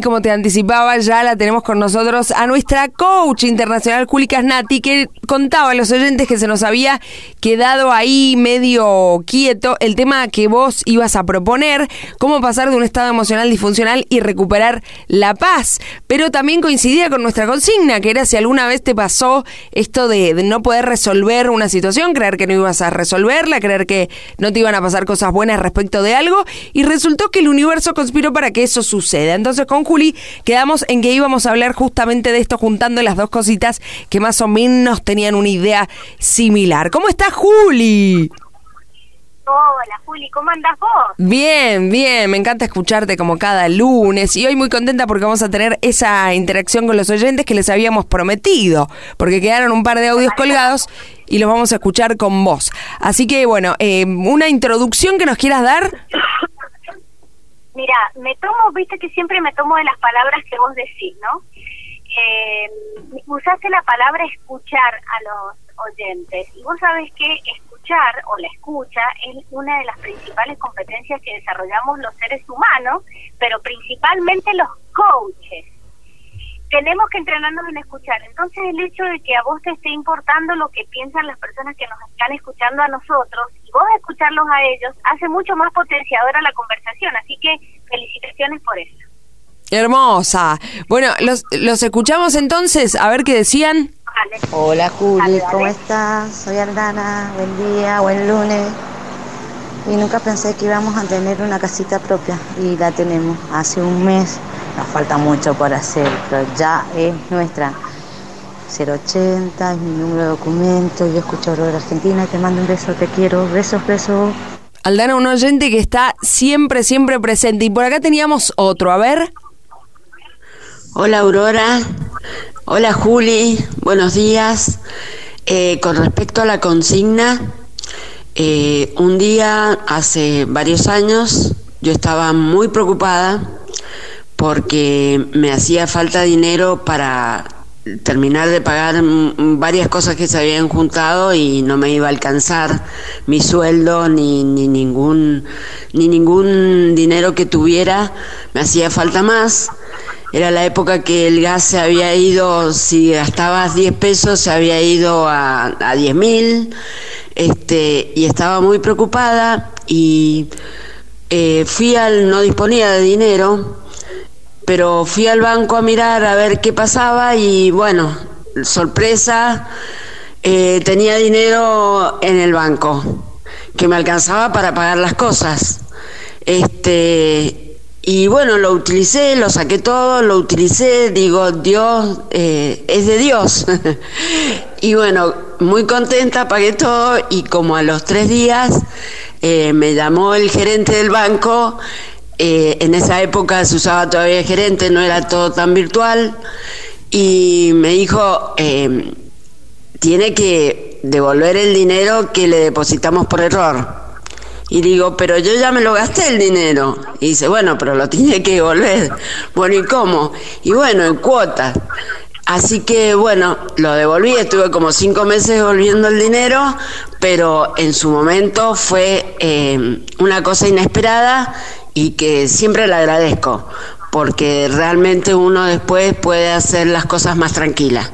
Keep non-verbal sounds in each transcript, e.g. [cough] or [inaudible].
Como te anticipaba, ya la tenemos con nosotros a nuestra coach internacional, Juli Casnati, que contaba a los oyentes que se nos había quedado ahí medio quieto el tema que vos ibas a proponer, cómo pasar de un estado emocional disfuncional y recuperar la paz. Pero también coincidía con nuestra consigna, que era si alguna vez te pasó esto de, de no poder resolver una situación, creer que no ibas a resolverla, creer que no te iban a pasar cosas buenas respecto de algo, y resultó que el universo conspiró para que eso suceda. Entonces, con Juli, quedamos en que íbamos a hablar justamente de esto, juntando las dos cositas que más o menos tenían una idea similar. ¿Cómo estás, Juli? Hola, Juli, ¿cómo andas vos? Bien, bien, me encanta escucharte como cada lunes y hoy muy contenta porque vamos a tener esa interacción con los oyentes que les habíamos prometido, porque quedaron un par de audios colgados y los vamos a escuchar con vos. Así que bueno, eh, una introducción que nos quieras dar. [coughs] Mira, me tomo, viste que siempre me tomo de las palabras que vos decís, ¿no? Eh, usaste la palabra escuchar a los oyentes y vos sabés que escuchar o la escucha es una de las principales competencias que desarrollamos los seres humanos, pero principalmente los coaches tenemos que entrenarnos en escuchar. Entonces el hecho de que a vos te esté importando lo que piensan las personas que nos están escuchando a nosotros y vos escucharlos a ellos hace mucho más potenciadora la conversación. Así que felicitaciones por eso. Hermosa. Bueno, los, los escuchamos entonces, a ver qué decían. Hola Juli, ¿cómo estás? Soy Aldana, buen día, buen lunes. Y nunca pensé que íbamos a tener una casita propia y la tenemos hace un mes nos falta mucho por hacer, pero ya es nuestra. 080 es mi número de documento, yo escucho de Argentina, te mando un beso, te quiero, besos, besos. Aldana, un oyente que está siempre, siempre presente. Y por acá teníamos otro, a ver. Hola Aurora, hola Juli, buenos días. Eh, con respecto a la consigna, eh, un día, hace varios años, yo estaba muy preocupada porque me hacía falta dinero para terminar de pagar varias cosas que se habían juntado y no me iba a alcanzar mi sueldo ni, ni ningún ni ningún dinero que tuviera. Me hacía falta más. Era la época que el gas se había ido si gastabas 10 pesos se había ido a, a 10 mil. Este y estaba muy preocupada y eh, fui al no disponía de dinero pero fui al banco a mirar a ver qué pasaba y bueno, sorpresa, eh, tenía dinero en el banco que me alcanzaba para pagar las cosas. Este, y bueno, lo utilicé, lo saqué todo, lo utilicé, digo, Dios eh, es de Dios. [laughs] y bueno, muy contenta, pagué todo y como a los tres días eh, me llamó el gerente del banco eh, en esa época se usaba todavía gerente, no era todo tan virtual. Y me dijo, eh, tiene que devolver el dinero que le depositamos por error. Y digo, pero yo ya me lo gasté el dinero. Y dice, bueno, pero lo tiene que devolver. [laughs] Bueno, ¿y cómo? Y bueno, en cuotas. Así que bueno, lo devolví, estuve como cinco meses devolviendo el dinero, pero en su momento fue eh, una cosa inesperada y que siempre le agradezco, porque realmente uno después puede hacer las cosas más tranquilas.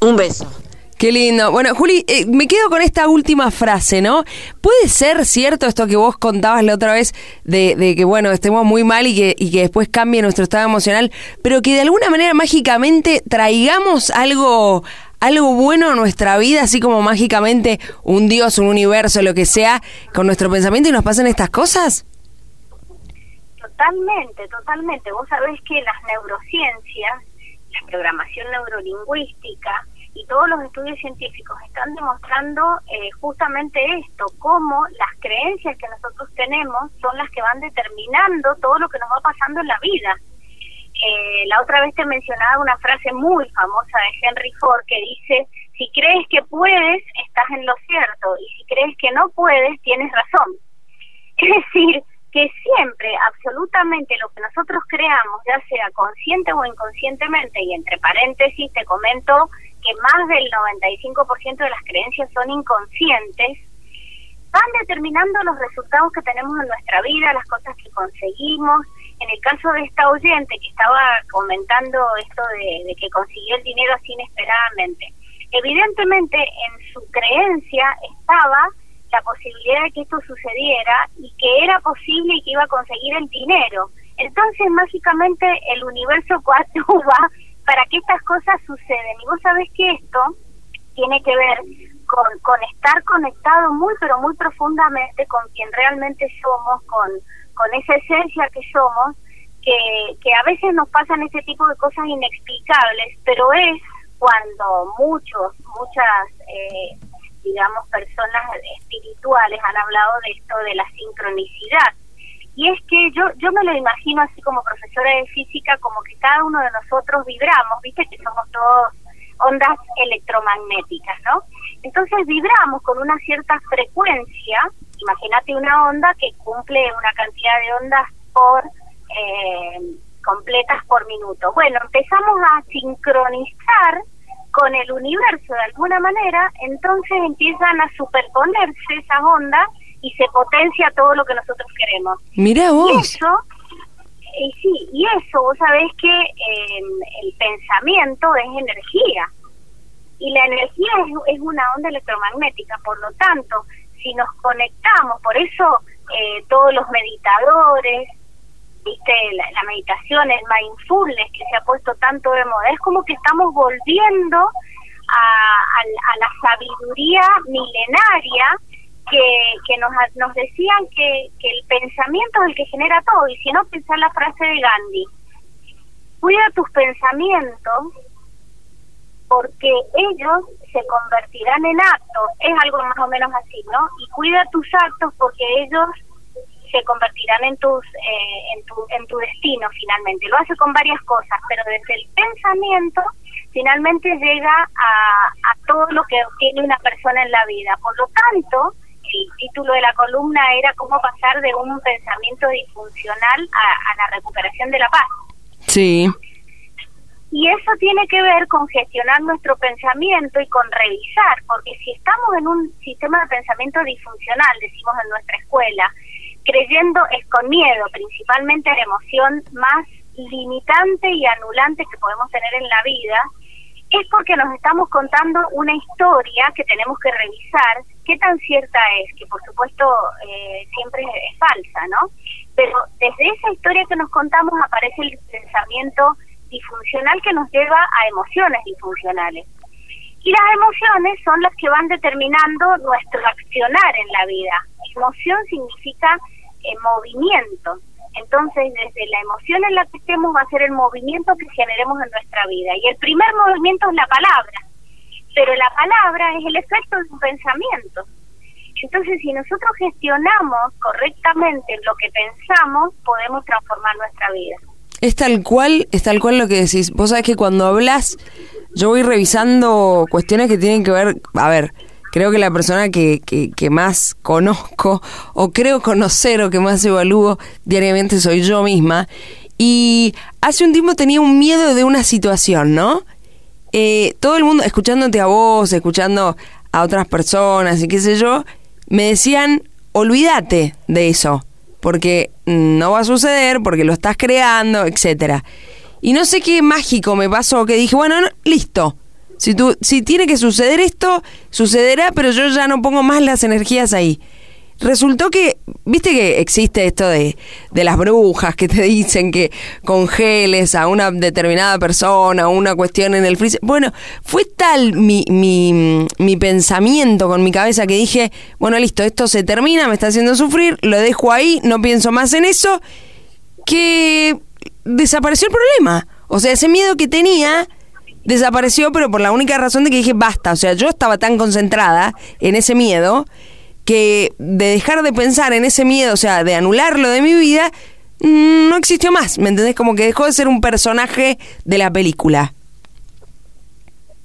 Un beso. Qué lindo. Bueno, Juli, eh, me quedo con esta última frase, ¿no? ¿Puede ser cierto esto que vos contabas la otra vez de, que, bueno, estemos muy mal y que, y que después cambie nuestro estado emocional, pero que de alguna manera mágicamente traigamos algo, algo bueno a nuestra vida, así como mágicamente un Dios, un universo, lo que sea, con nuestro pensamiento y nos pasen estas cosas? Totalmente, totalmente. Vos sabés que las neurociencias, la programación neurolingüística y todos los estudios científicos están demostrando eh, justamente esto, cómo las creencias que nosotros tenemos son las que van determinando todo lo que nos va pasando en la vida. Eh, la otra vez te mencionaba una frase muy famosa de Henry Ford que dice, si crees que puedes, estás en lo cierto, y si crees que no puedes, tienes razón. [laughs] Es decir, que siempre, absolutamente lo que nosotros creamos, ya sea consciente o inconscientemente, y entre paréntesis te comento que más del 95% de las creencias son inconscientes, van determinando los resultados que tenemos en nuestra vida, las cosas que conseguimos, en el caso de esta oyente que estaba comentando esto de, que consiguió el dinero así inesperadamente, evidentemente en su creencia estaba la posibilidad de que esto sucediera y que era posible y que iba a conseguir el dinero. Entonces, mágicamente, el universo [laughs] coactúa para que estas cosas suceden. Y vos sabés que esto tiene que ver con, con estar conectado muy, pero muy profundamente con quien realmente somos, con, con esa esencia que somos, que, que a veces nos pasan ese tipo de cosas inexplicables, pero es cuando muchos, muchas, eh, digamos, personas espirituales han hablado de esto de la sincronicidad. Y es que yo, yo me lo imagino así como profesora de física, como que cada uno de nosotros vibramos, viste que somos todos ondas electromagnéticas, ¿no? Entonces vibramos con una cierta frecuencia, imagínate una onda que cumple una cantidad de ondas por eh, completas por minuto. Bueno, empezamos a sincronizar con el universo de alguna manera, entonces empiezan a superponerse esas ondas y se potencia todo lo que nosotros queremos. Mira vos. Y eso, y sí, y eso, vos sabés que eh, el pensamiento es energía y la energía es, una onda electromagnética, por lo tanto, si nos conectamos, por eso eh, todos los meditadores, viste, la, meditación, el mindfulness que se ha puesto tanto de moda, es como que estamos volviendo a, la sabiduría milenaria que, nos decían que, que el pensamiento es el que genera todo, y si no, pensar la frase de Gandhi, cuida tus pensamientos porque ellos se convertirán en actos, es algo más o menos así, ¿no? Y cuida tus actos porque ellos se convertirán en tus eh, en tu en tu destino finalmente. Lo hace con varias cosas, pero desde el pensamiento finalmente llega a, a todo lo que obtiene una persona en la vida. Por lo tanto, el título de la columna era cómo pasar de un pensamiento disfuncional a, a la recuperación de la paz. Sí. Y eso tiene que ver con gestionar nuestro pensamiento y con revisar, porque si estamos en un sistema de pensamiento disfuncional, decimos en nuestra escuela, creyendo es con miedo, principalmente la emoción más limitante y anulante que podemos tener en la vida, es porque nos estamos contando una historia que tenemos que revisar qué tan cierta es, que por supuesto eh, siempre es falsa, ¿no? Pero desde esa historia que nos contamos aparece el pensamiento disfuncional que nos lleva a emociones disfuncionales. Y las emociones son las que van determinando nuestro accionar en la vida. Emoción significa eh, movimiento. Entonces, desde la emoción en la que estemos va a ser el movimiento que generemos en nuestra vida. Y el primer movimiento es la palabra. Pero la palabra es el efecto de un pensamiento. Entonces, si nosotros gestionamos correctamente lo que pensamos, podemos transformar nuestra vida. Es tal cual, es tal cual lo que decís. Vos sabés que cuando hablas, yo voy revisando cuestiones que tienen que ver, a ver, creo que la persona que, que, más conozco o creo conocer o que más evalúo diariamente soy yo misma. Y hace un tiempo tenía un miedo de una situación, ¿no? Eh, todo el mundo, escuchándote a vos, escuchando a otras personas y qué sé yo, me decían, olvídate de eso porque no va a suceder, porque lo estás creando, etcétera. Y no sé qué mágico me pasó que dije, bueno, listo. Si, tú, si tiene que suceder esto, sucederá, pero yo ya no pongo más las energías ahí resultó que, viste que existe esto de, de las brujas que te [laughs] dicen que congeles a una determinada persona, una cuestión en el freezer. Bueno, fue tal mi, mi, mi pensamiento con mi cabeza que dije, bueno, listo, esto se termina, me está haciendo sufrir, lo dejo ahí, no pienso más en eso, que desapareció el problema. O sea, ese miedo que tenía desapareció, pero por la única razón de que dije, basta, o sea, yo estaba tan concentrada en ese miedo que de dejar de pensar en ese miedo, o sea, de anularlo de mi vida, mm, no existió más, ¿me entendés? Como que dejó de ser un personaje de la película.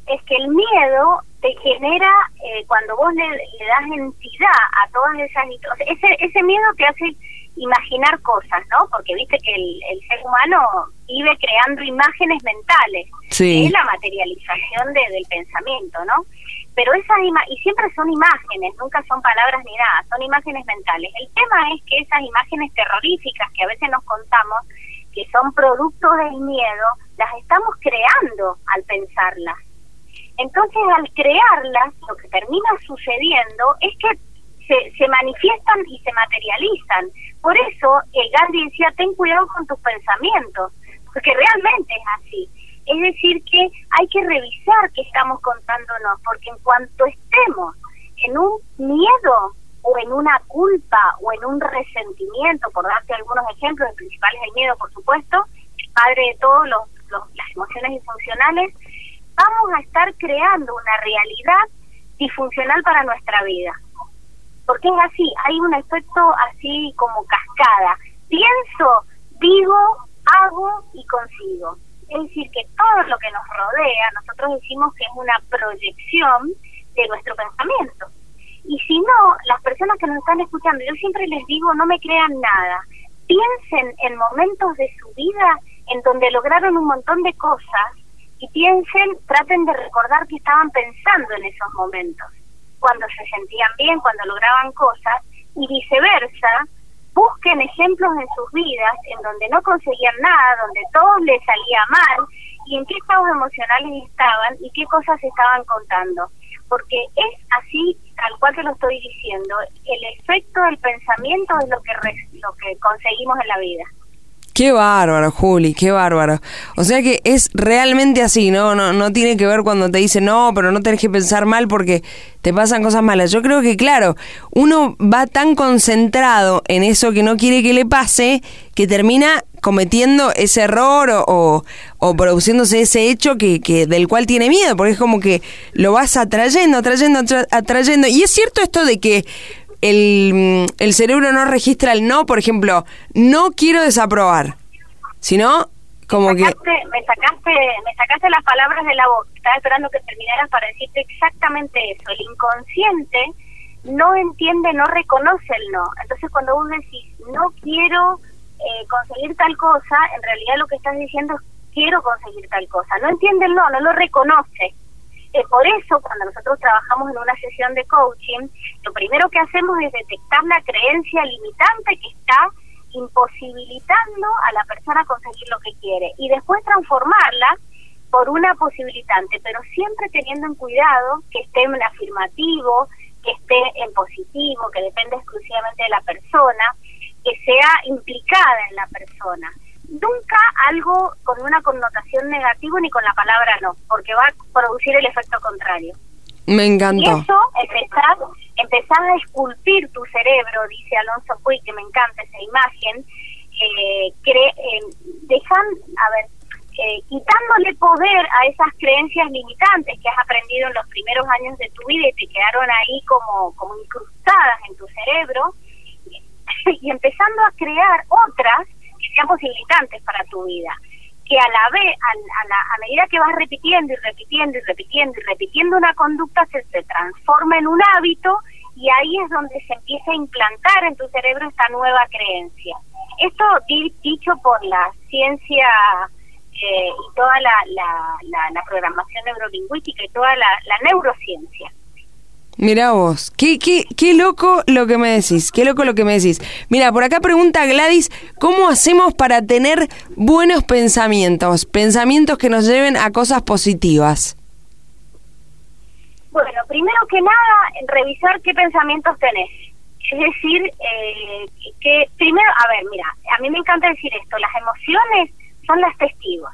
Es que el miedo te genera, eh, cuando vos le, das entidad a todas esas... ese, ese miedo te hace imaginar cosas, ¿no? Porque viste que el, ser humano vive creando imágenes mentales. Sí. Es la materialización del pensamiento, ¿no? pero esas y siempre son imágenes, nunca son palabras ni nada, son imágenes mentales. El tema es que esas imágenes terroríficas que a veces nos contamos que son producto del miedo, las estamos creando al pensarlas. Entonces, al crearlas, lo que termina sucediendo es que se, manifiestan y se materializan. Por eso, el Gandhi decía, ten cuidado con tus pensamientos, porque realmente es así. Es decir, que hay que revisar qué estamos contándonos, porque en cuanto estemos en un miedo o en una culpa o en un resentimiento, por darte algunos ejemplos, el principal es el miedo, por supuesto, padre de todos los, las emociones disfuncionales, vamos a estar creando una realidad disfuncional para nuestra vida. Porque es así, hay un efecto así como cascada. Pienso, digo, hago y consigo. Es decir, que todo lo que nos rodea, nosotros decimos que es una proyección de nuestro pensamiento. Y si no, las personas que nos están escuchando, yo siempre les digo, no me crean nada. Piensen en momentos de su vida en donde lograron un montón de cosas y piensen, traten de recordar que estaban pensando en esos momentos, cuando se sentían bien, cuando lograban cosas, y viceversa, busquen ejemplos en sus vidas en donde no conseguían nada, donde todo les salía mal, y en qué estados emocionales estaban y qué cosas estaban contando. Porque es así, tal cual te lo estoy diciendo, el efecto del pensamiento es lo que, lo que conseguimos en la vida. Qué bárbaro, Juli, qué bárbaro. O sea que es realmente así, ¿no? No, no tiene que ver cuando te dicen, no, pero no tenés que pensar mal porque te pasan cosas malas. Yo creo que, claro, uno va tan concentrado en eso que no quiere que le pase que termina cometiendo ese error o, produciéndose ese hecho que, que, del cual tiene miedo, porque es como que lo vas atrayendo, atrayendo, atrayendo. Y es cierto esto de que el, el cerebro no registra el no, por ejemplo, no quiero desaprobar, sino como me sacaste, que... Me sacaste, me sacaste las palabras de la boca, estaba esperando que terminaras para decirte exactamente eso. El inconsciente no entiende, no reconoce el no. Entonces cuando vos decís, no quiero eh, conseguir tal cosa, en realidad lo que estás diciendo es, quiero conseguir tal cosa. No entiende el no, no lo reconoce. Eh, por eso, cuando nosotros trabajamos en una sesión de coaching, lo primero que hacemos es detectar la creencia limitante que está imposibilitando a la persona conseguir lo que quiere y después transformarla por una posibilitante, pero siempre teniendo en cuidado que esté en afirmativo, que esté en positivo, que depende exclusivamente de la persona, que sea implicada en la persona. Nunca algo con una connotación negativa ni con la palabra no, porque va producir el efecto contrario. Me encantó. Y eso, empezar, empezar a esculpir tu cerebro, dice Alonso Puig, que me encanta esa imagen, eh, cre eh, dejan, a ver, eh, quitándole poder a esas creencias limitantes que has aprendido en los primeros años de tu vida y te quedaron ahí como, como incrustadas en tu cerebro, y [laughs] empezando a crear otras que sean posibilitantes para tu vida. Que a la vez, a, la, a medida que vas repitiendo y repitiendo y repitiendo y repitiendo una conducta, se, se transforma en un hábito y ahí es donde se empieza a implantar en tu cerebro esta nueva creencia. Esto dicho por la ciencia eh, y toda la, la, la, programación neurolingüística y toda la, la neurociencia. Mira vos, qué, qué, qué loco lo que me decís, qué loco lo que me decís. Mira, por acá pregunta Gladys, ¿cómo hacemos para tener buenos pensamientos? Pensamientos que nos lleven a cosas positivas. Bueno, primero que nada, revisar qué pensamientos tenés. Es decir, eh, que primero, a ver, mira, a mí me encanta decir esto, las emociones son las testigos.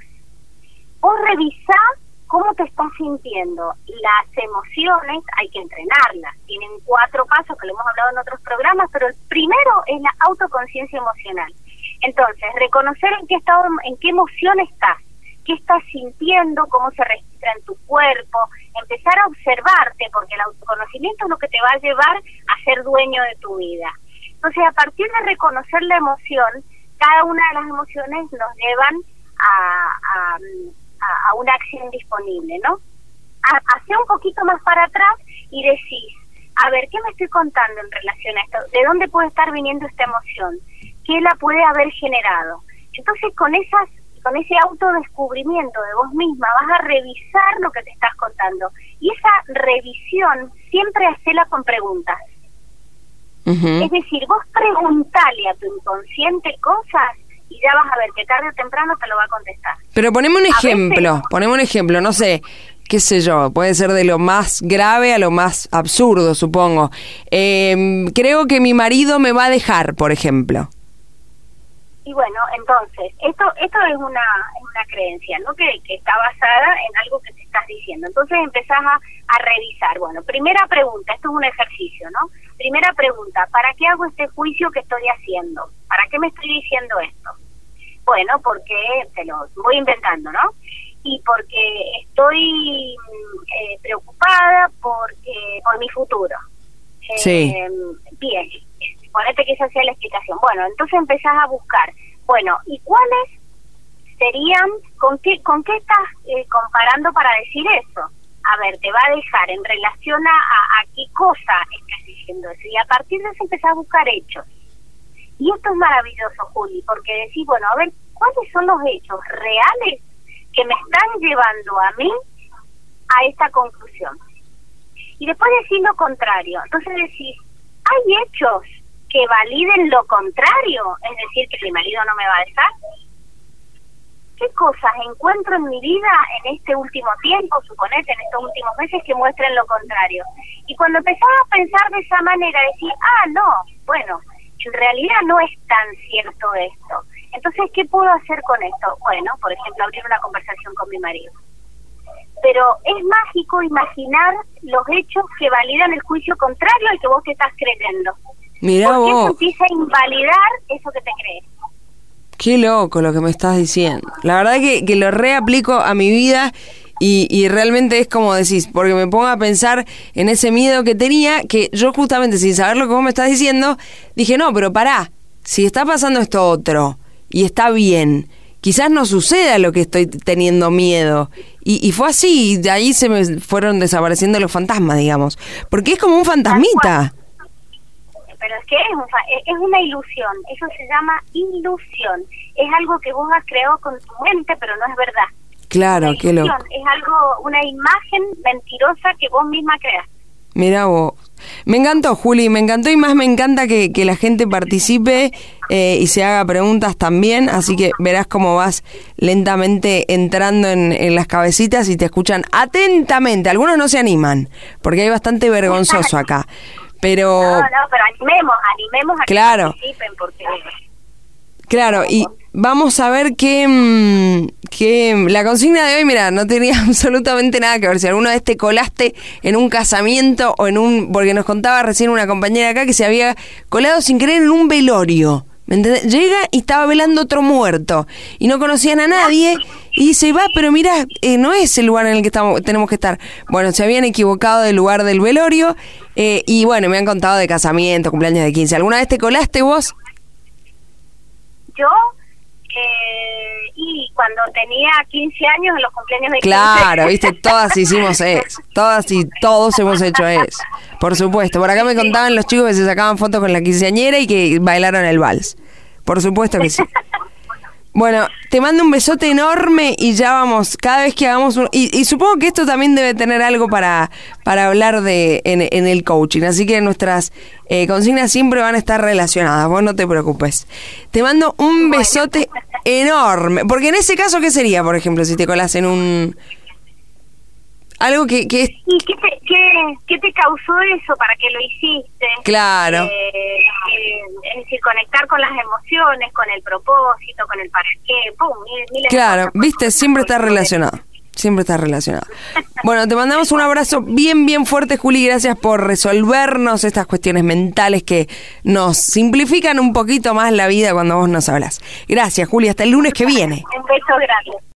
Vos revisás ¿Cómo te estás sintiendo? Las emociones hay que entrenarlas. Tienen cuatro pasos que lo hemos hablado en otros programas, pero el primero es la autoconciencia emocional. Entonces, reconocer en qué estado, en qué emoción estás, qué estás sintiendo, cómo se registra en tu cuerpo, empezar a observarte, porque el autoconocimiento es lo que te va a llevar a ser dueño de tu vida. Entonces, a partir de reconocer la emoción, cada una de las emociones nos llevan a a, una acción disponible, ¿no? Hace un poquito más para atrás y decís, a ver, ¿qué me estoy contando en relación a esto? ¿De dónde puede estar viniendo esta emoción? ¿Qué la puede haber generado? Entonces, con esas con ese autodescubrimiento de vos misma vas a revisar lo que te estás contando. Y esa revisión siempre hacela con preguntas. Es decir, vos preguntale a tu inconsciente cosas y ya vas a ver que tarde o temprano te lo va a contestar. Pero poneme un ejemplo, poneme un ejemplo, no sé, qué sé yo, puede ser de lo más grave a lo más absurdo, supongo. Em, creo que mi marido me va a dejar, por ejemplo. Y bueno, entonces, esto esto es una, es una creencia, ¿no? Que, que está basada en algo que te estás diciendo. Entonces empezás a, a revisar. Bueno, primera pregunta, esto es un ejercicio, ¿no? Primera pregunta, ¿para qué hago este juicio que estoy haciendo? ¿Para qué me estoy diciendo esto? Bueno, porque te lo voy inventando, ¿no? Y porque estoy eh, preocupada porque por mi futuro. Sí. Eh, bien, ponete que esa sea la explicación. Bueno, entonces empezás a buscar, bueno, ¿y cuáles serían, con qué, con qué estás eh, comparando para decir eso? A ver, te va a dejar en relación a, a, qué cosa estás diciendo eso. Y a partir de eso empezás a buscar hechos. Y esto es maravilloso, Juli, porque decís, bueno, a ver, ¿cuáles son los hechos reales que me están llevando a mí a esta conclusión? Y después decís lo contrario. Entonces decís, hay hechos que validen lo contrario, es decir, que mi marido no me va a dejar. ¿Qué cosas encuentro en mi vida en este último tiempo, suponete, en estos últimos meses que muestren lo contrario? Y cuando empezaba a pensar de esa manera, decía, ah, no, bueno, en realidad no es tan cierto esto. Entonces, ¿qué puedo hacer con esto? Bueno, por ejemplo, abrir una conversación con mi marido. Pero es mágico imaginar los hechos que validan el juicio contrario al que vos te estás creyendo. Mirá Porque vos. eso empieza a invalidar eso que te crees. Qué loco lo que me estás diciendo. La verdad que, que lo reaplico a mi vida y, y realmente es como decís, porque me pongo a pensar en ese miedo que tenía, que yo justamente sin saber lo que vos me estás diciendo, dije, no, pero pará, si está pasando esto otro y está bien, quizás no suceda lo que estoy teniendo miedo. Y, y fue así, y de ahí se me fueron desapareciendo los fantasmas, digamos. Porque es como un fantasmita. Pero es que es, un fa- es- es una ilusión, eso se llama ilusión. Es algo que vos has creado con tu mente, pero no es verdad. Claro, qué loco. Es algo, una imagen mentirosa que vos misma creas. Mira vos. Me encantó, Juli, me encantó y más me encanta que, que la gente participe eh, y se haga preguntas también, así que verás cómo vas lentamente entrando en, en las cabecitas y te escuchan atentamente. Algunos no se animan, porque hay bastante vergonzoso acá, pero... No, no, pero animemos, animemos a Claro. que participen porque Claro, y vamos a ver que, mm, que la consigna de hoy, mira, no tenía [laughs] absolutamente nada que ver. Si alguna vez te colaste en un casamiento o en un... Porque nos contaba recién una compañera acá que se había colado sin querer en un velorio. ¿Me entendés? Llega y estaba velando otro muerto y no conocían a nadie y dice, va, pero mira, eh, no es el lugar en el que estamos, tenemos que estar. Bueno, se habían equivocado del lugar del velorio eh, y bueno, me han contado de casamiento, cumpleaños de 15. ¿Alguna vez te colaste vos? yo, eh, y cuando tenía 15 años en los cumpleaños de 15, Claro, viste, todas hicimos eso. Todas y todos hemos hecho eso. Por supuesto. Por acá me contaban los chicos que se sacaban fotos con la quinceañera y que bailaron el vals. Por supuesto que sí. [laughs] Bueno, te mando un besote enorme y ya vamos, cada vez que hagamos un... Y, y supongo que esto también debe tener algo para, para hablar de en, en el coaching, así que nuestras eh, consignas siempre van a estar relacionadas, vos no te preocupes. Te mando un besote enorme, porque en ese caso, ¿qué sería, por ejemplo, si te colas en un... Algo que, que es... ¿Y qué te, qué, qué te causó eso? ¿Para qué lo hiciste? Claro. Eh, eh, es decir, conectar con las emociones, con el propósito, con el para qué, pum, mil- miles de Claro, cosas. viste, siempre está relacionado. Siempre está relacionado. [laughs] Bueno, te mandamos un abrazo bien, bien fuerte, Juli. Gracias por resolvernos estas cuestiones mentales que nos simplifican un poquito más la vida cuando vos nos hablas. Gracias, Juli. Hasta el lunes que viene. Un beso grande.